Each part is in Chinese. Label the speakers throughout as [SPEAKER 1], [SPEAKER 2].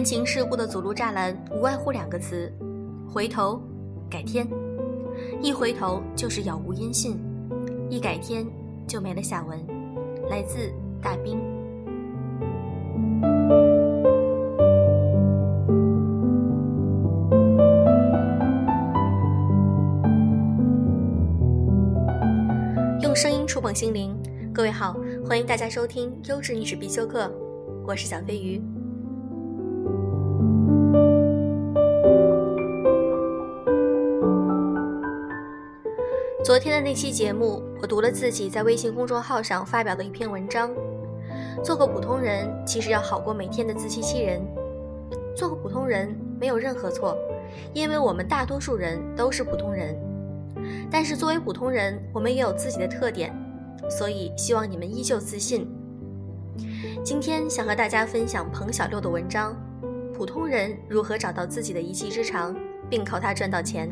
[SPEAKER 1] 人情世故的阻路栅栏无外乎两个词：回头、改天。一回头就是杳无音信，一改天就没了下文。来自大兵。用声音触碰心灵，各位好，欢迎大家收听优质历史必修课，我是小飞鱼。昨天的那期节目，我读了自己在微信公众号上发表的一篇文章。做个普通人，其实要好过每天的自欺欺人。做个普通人没有任何错，因为我们大多数人都是普通人。但是作为普通人，我们也有自己的特点，所以希望你们依旧自信。今天想和大家分享彭小六的文章：普通人如何找到自己的一技之长，并靠它赚到钱。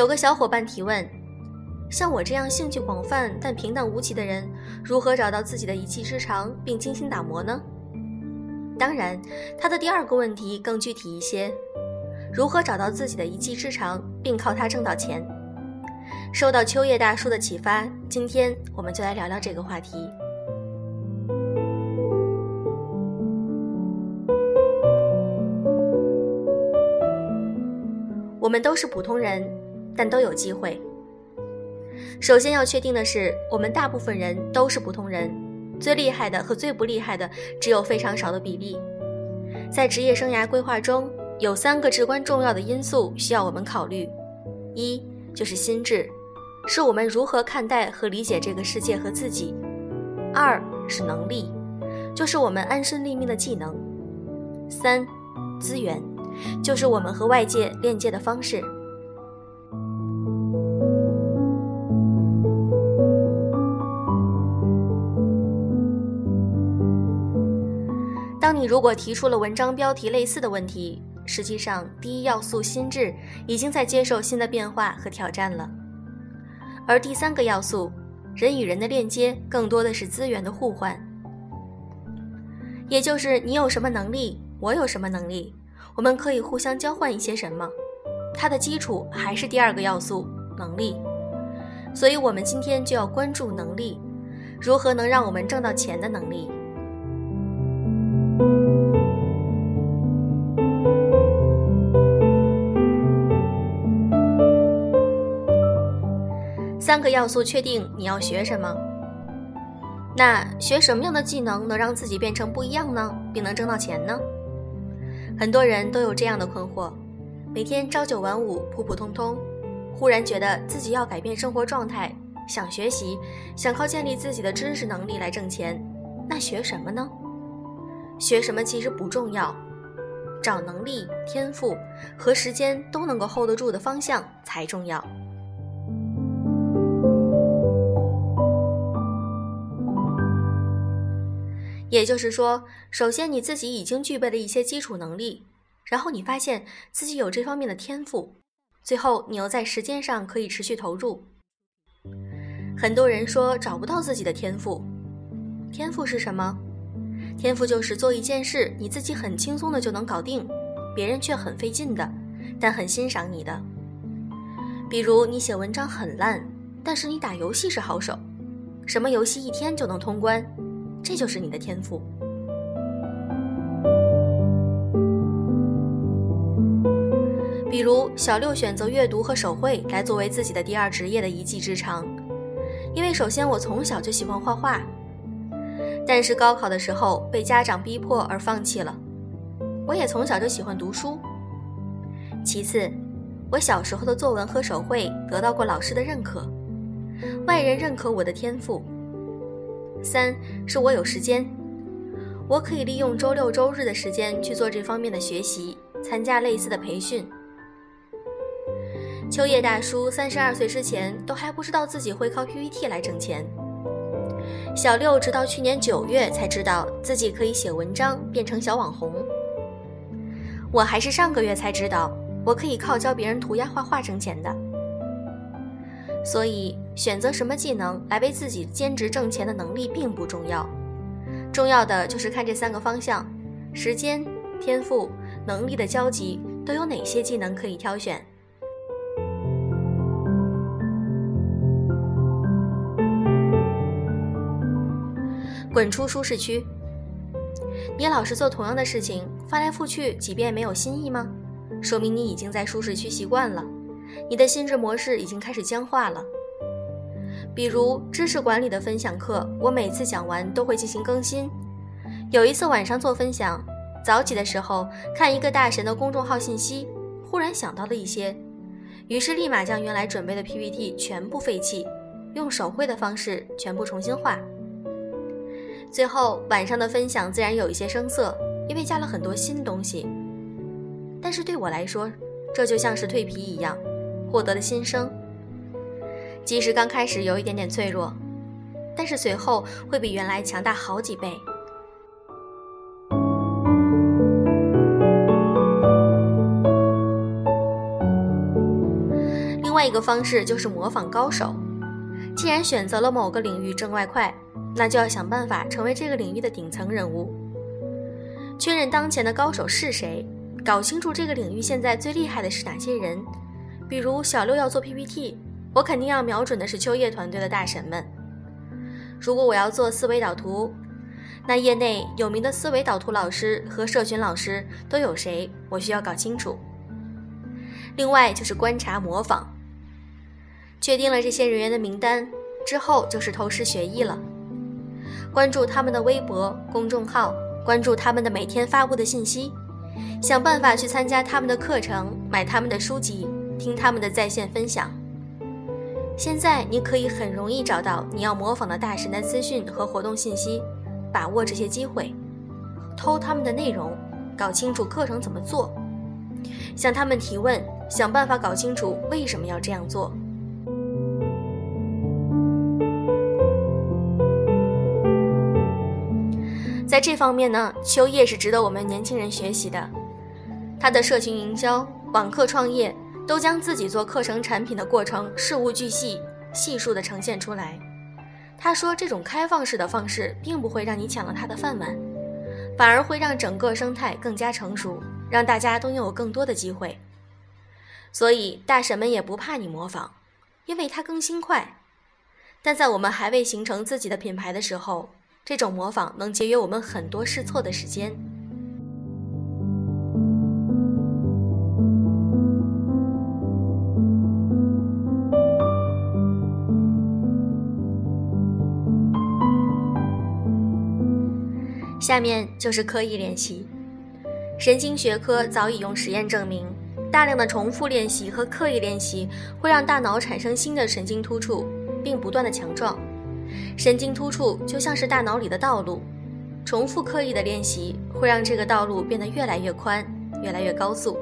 [SPEAKER 1] 有个小伙伴提问：像我这样兴趣广泛但平淡无奇的人，如何找到自己的一技之长并精心打磨呢？当然，他的第二个问题更具体一些：如何找到自己的一技之长并靠它挣到钱？受到秋叶大叔的启发，今天我们就来聊聊这个话题。我们都是普通人。但都有机会。首先要确定的是，我们大部分人都是普通人，最厉害的和最不厉害的只有非常少的比例。在职业生涯规划中，有三个至关重要的因素需要我们考虑：一就是心智，是我们如何看待和理解这个世界和自己；二是能力，就是我们安身立命的技能；三，资源，就是我们和外界链接的方式。你如果提出了文章标题类似的问题，实际上第一要素心智已经在接受新的变化和挑战了，而第三个要素人与人的链接更多的是资源的互换，也就是你有什么能力，我有什么能力，我们可以互相交换一些什么，它的基础还是第二个要素能力，所以我们今天就要关注能力，如何能让我们挣到钱的能力。三个要素确定你要学什么，那学什么样的技能能让自己变成不一样呢，并能挣到钱呢？很多人都有这样的困惑：每天朝九晚五，普普通通，忽然觉得自己要改变生活状态，想学习，想靠建立自己的知识能力来挣钱，那学什么呢？学什么其实不重要，找能力、天赋和时间都能够 hold 得住的方向才重要。也就是说，首先你自己已经具备了一些基础能力，然后你发现自己有这方面的天赋，最后你又在时间上可以持续投入。很多人说找不到自己的天赋，天赋是什么？天赋就是做一件事，你自己很轻松的就能搞定，别人却很费劲的，但很欣赏你的。比如你写文章很烂，但是你打游戏是好手，什么游戏一天就能通关。这就是你的天赋。比如小六选择阅读和手绘来作为自己的第二职业的一技之长，因为首先我从小就喜欢画画，但是高考的时候被家长逼迫而放弃了。我也从小就喜欢读书。其次，我小时候的作文和手绘得到过老师的认可，外人认可我的天赋。三是我有时间，我可以利用周六周日的时间去做这方面的学习，参加类似的培训。秋叶大叔三十二岁之前都还不知道自己会靠 PPT 来挣钱，小六直到去年九月才知道自己可以写文章变成小网红。我还是上个月才知道我可以靠教别人涂鸦画画挣钱的。所以，选择什么技能来为自己兼职挣钱的能力并不重要，重要的就是看这三个方向：时间、天赋、能力的交集都有哪些技能可以挑选。滚出舒适区。你老是做同样的事情，翻来覆去几遍没有新意吗？说明你已经在舒适区习惯了，你的心智模式已经开始僵化了。比如知识管理的分享课，我每次讲完都会进行更新。有一次晚上做分享，早起的时候看一个大神的公众号信息，忽然想到了一些，于是立马将原来准备的 PPT 全部废弃，用手绘的方式全部重新画。最后晚上的分享自然有一些生涩，因为加了很多新东西。但是对我来说，这就像是蜕皮一样，获得了新生。即使刚开始有一点点脆弱，但是随后会比原来强大好几倍。另外一个方式就是模仿高手。既然选择了某个领域挣外快。那就要想办法成为这个领域的顶层人物，确认当前的高手是谁，搞清楚这个领域现在最厉害的是哪些人。比如小六要做 PPT，我肯定要瞄准的是秋叶团队的大神们。如果我要做思维导图，那业内有名的思维导图老师和社群老师都有谁，我需要搞清楚。另外就是观察模仿，确定了这些人员的名单之后，就是偷师学艺了。关注他们的微博公众号，关注他们的每天发布的信息，想办法去参加他们的课程，买他们的书籍，听他们的在线分享。现在你可以很容易找到你要模仿的大神的资讯和活动信息，把握这些机会，偷他们的内容，搞清楚课程怎么做，向他们提问，想办法搞清楚为什么要这样做。在这方面呢，秋叶是值得我们年轻人学习的。他的社群营销、网课创业，都将自己做课程产品的过程事无巨细、细数的呈现出来。他说，这种开放式的方式，并不会让你抢了他的饭碗，反而会让整个生态更加成熟，让大家都拥有更多的机会。所以，大神们也不怕你模仿，因为它更新快。但在我们还未形成自己的品牌的时候，这种模仿能节约我们很多试错的时间。下面就是刻意练习。神经学科早已用实验证明，大量的重复练习和刻意练习会让大脑产生新的神经突触，并不断的强壮。神经突触就像是大脑里的道路，重复刻意的练习会让这个道路变得越来越宽，越来越高速。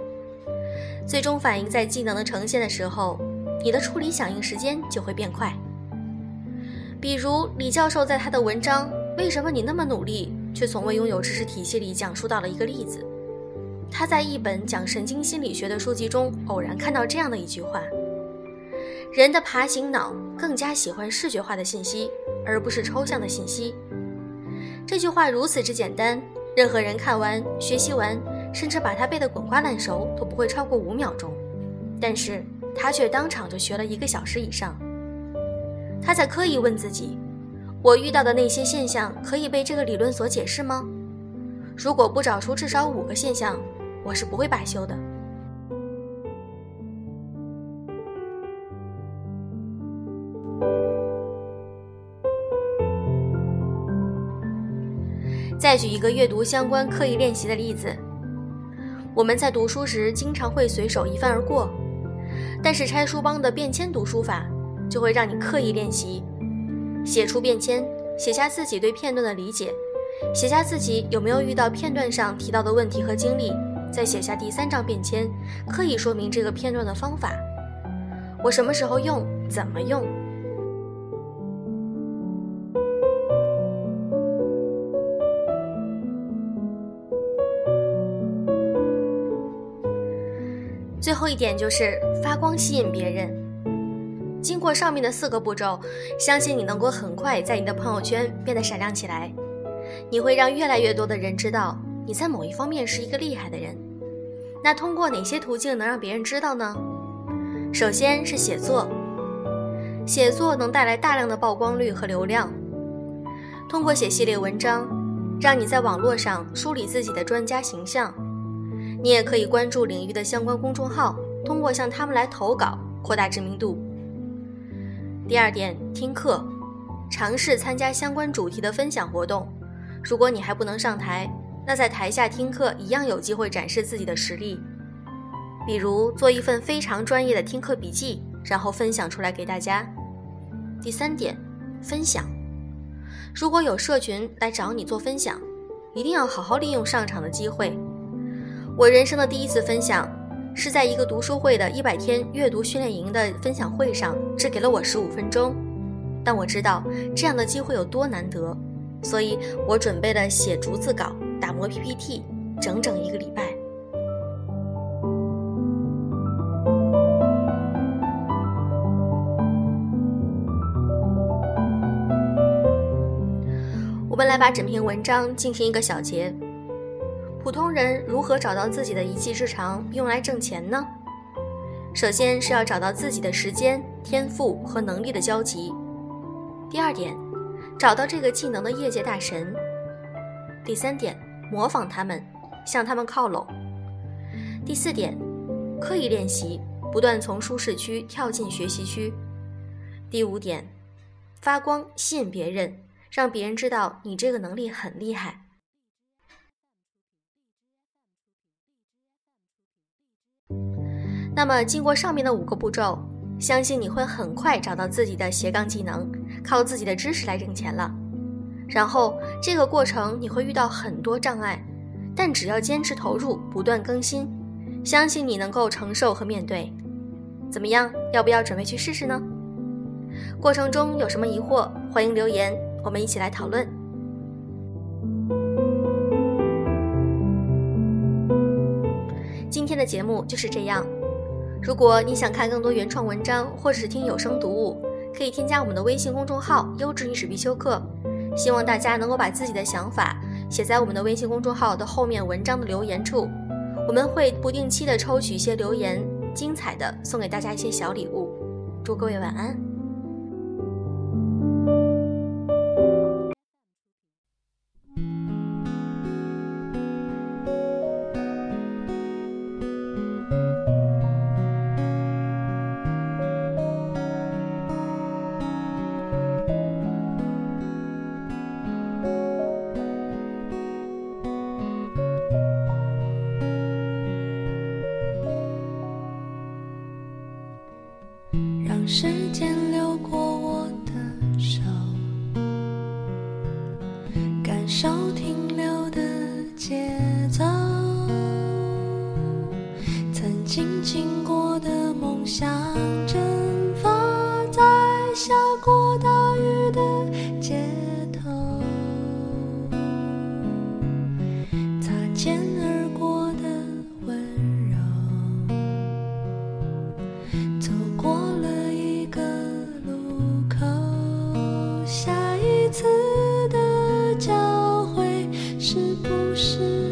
[SPEAKER 1] 最终反映在技能的呈现的时候，你的处理响应时间就会变快。比如李教授在他的文章《为什么你那么努力却从未拥有知识体系》里讲述到了一个例子，他在一本讲神经心理学的书籍中偶然看到这样的一句话。人的爬行脑更加喜欢视觉化的信息，而不是抽象的信息。这句话如此之简单，任何人看完、学习完，甚至把它背得滚瓜烂熟，都不会超过五秒钟。但是他却当场就学了一个小时以上。他在刻意问自己：我遇到的那些现象可以被这个理论所解释吗？如果不找出至少五个现象，我是不会罢休的。再举一个阅读相关刻意练习的例子，我们在读书时经常会随手一翻而过，但是拆书帮的便签读书法就会让你刻意练习，写出便签，写下自己对片段的理解，写下自己有没有遇到片段上提到的问题和经历，再写下第三张便签，刻意说明这个片段的方法，我什么时候用，怎么用。最后一点就是发光吸引别人。经过上面的四个步骤，相信你能够很快在你的朋友圈变得闪亮起来。你会让越来越多的人知道你在某一方面是一个厉害的人。那通过哪些途径能让别人知道呢？首先是写作，写作能带来大量的曝光率和流量。通过写系列文章，让你在网络上梳理自己的专家形象。你也可以关注领域的相关公众号，通过向他们来投稿，扩大知名度。第二点，听课，尝试参加相关主题的分享活动。如果你还不能上台，那在台下听课一样有机会展示自己的实力。比如做一份非常专业的听课笔记，然后分享出来给大家。第三点，分享。如果有社群来找你做分享，一定要好好利用上场的机会。我人生的第一次分享。是在一个读书会的一百天阅读训练营的分享会上，只给了我十五分钟，但我知道这样的机会有多难得，所以我准备了写逐字稿、打磨 PPT，整整一个礼拜。我们来把整篇文章进行一个小结。普通人如何找到自己的一技之长，用来挣钱呢？首先是要找到自己的时间、天赋和能力的交集。第二点，找到这个技能的业界大神。第三点，模仿他们，向他们靠拢。第四点，刻意练习，不断从舒适区跳进学习区。第五点，发光，吸引别人，让别人知道你这个能力很厉害。那么，经过上面的五个步骤，相信你会很快找到自己的斜杠技能，靠自己的知识来挣钱了。然后，这个过程你会遇到很多障碍，但只要坚持投入，不断更新，相信你能够承受和面对。怎么样？要不要准备去试试呢？过程中有什么疑惑，欢迎留言，我们一起来讨论。今天的节目就是这样。如果你想看更多原创文章，或者是听有声读物，可以添加我们的微信公众号“优质历史必修课”。希望大家能够把自己的想法写在我们的微信公众号的后面文章的留言处，我们会不定期的抽取一些留言，精彩的送给大家一些小礼物。祝各位晚安。
[SPEAKER 2] 让时间流过我的手，感受停留的节奏。曾经经过的梦想，次的交汇是不是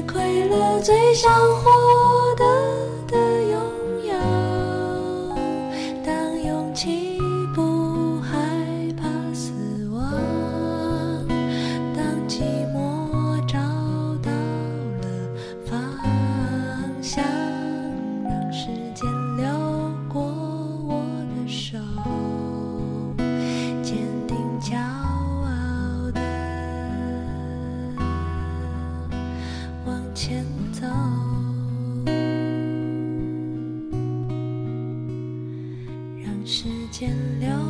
[SPEAKER 2] 快乐最想活闲聊